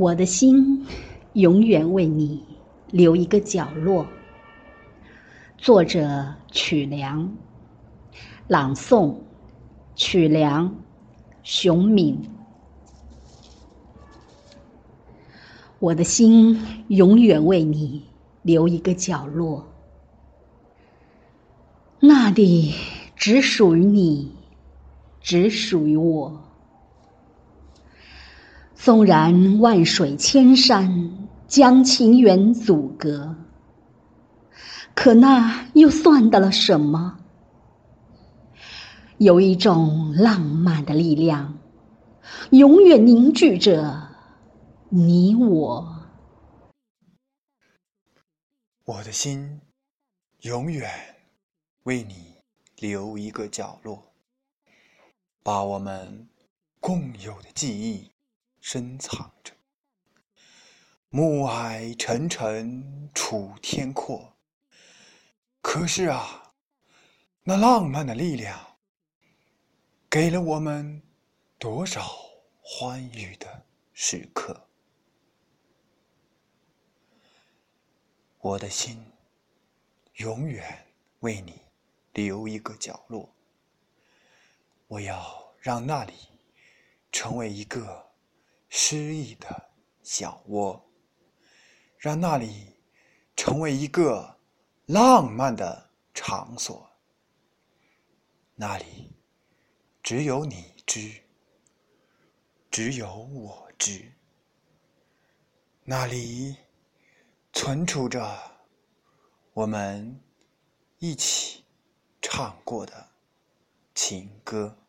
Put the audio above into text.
我的心永远为你留一个角落。作者：曲梁，朗诵：曲梁，熊敏。我的心永远为你留一个角落，那里只属于你，只属于我。纵然万水千山将情缘阻隔，可那又算得了什么？有一种浪漫的力量，永远凝聚着你我。我的心永远为你留一个角落，把我们共有的记忆。深藏着，暮霭沉沉楚天阔。可是啊，那浪漫的力量，给了我们多少欢愉的时刻？我的心永远为你留一个角落。我要让那里成为一个。诗意的小窝，让那里成为一个浪漫的场所。那里只有你知，只有我知。那里存储着我们一起唱过的情歌。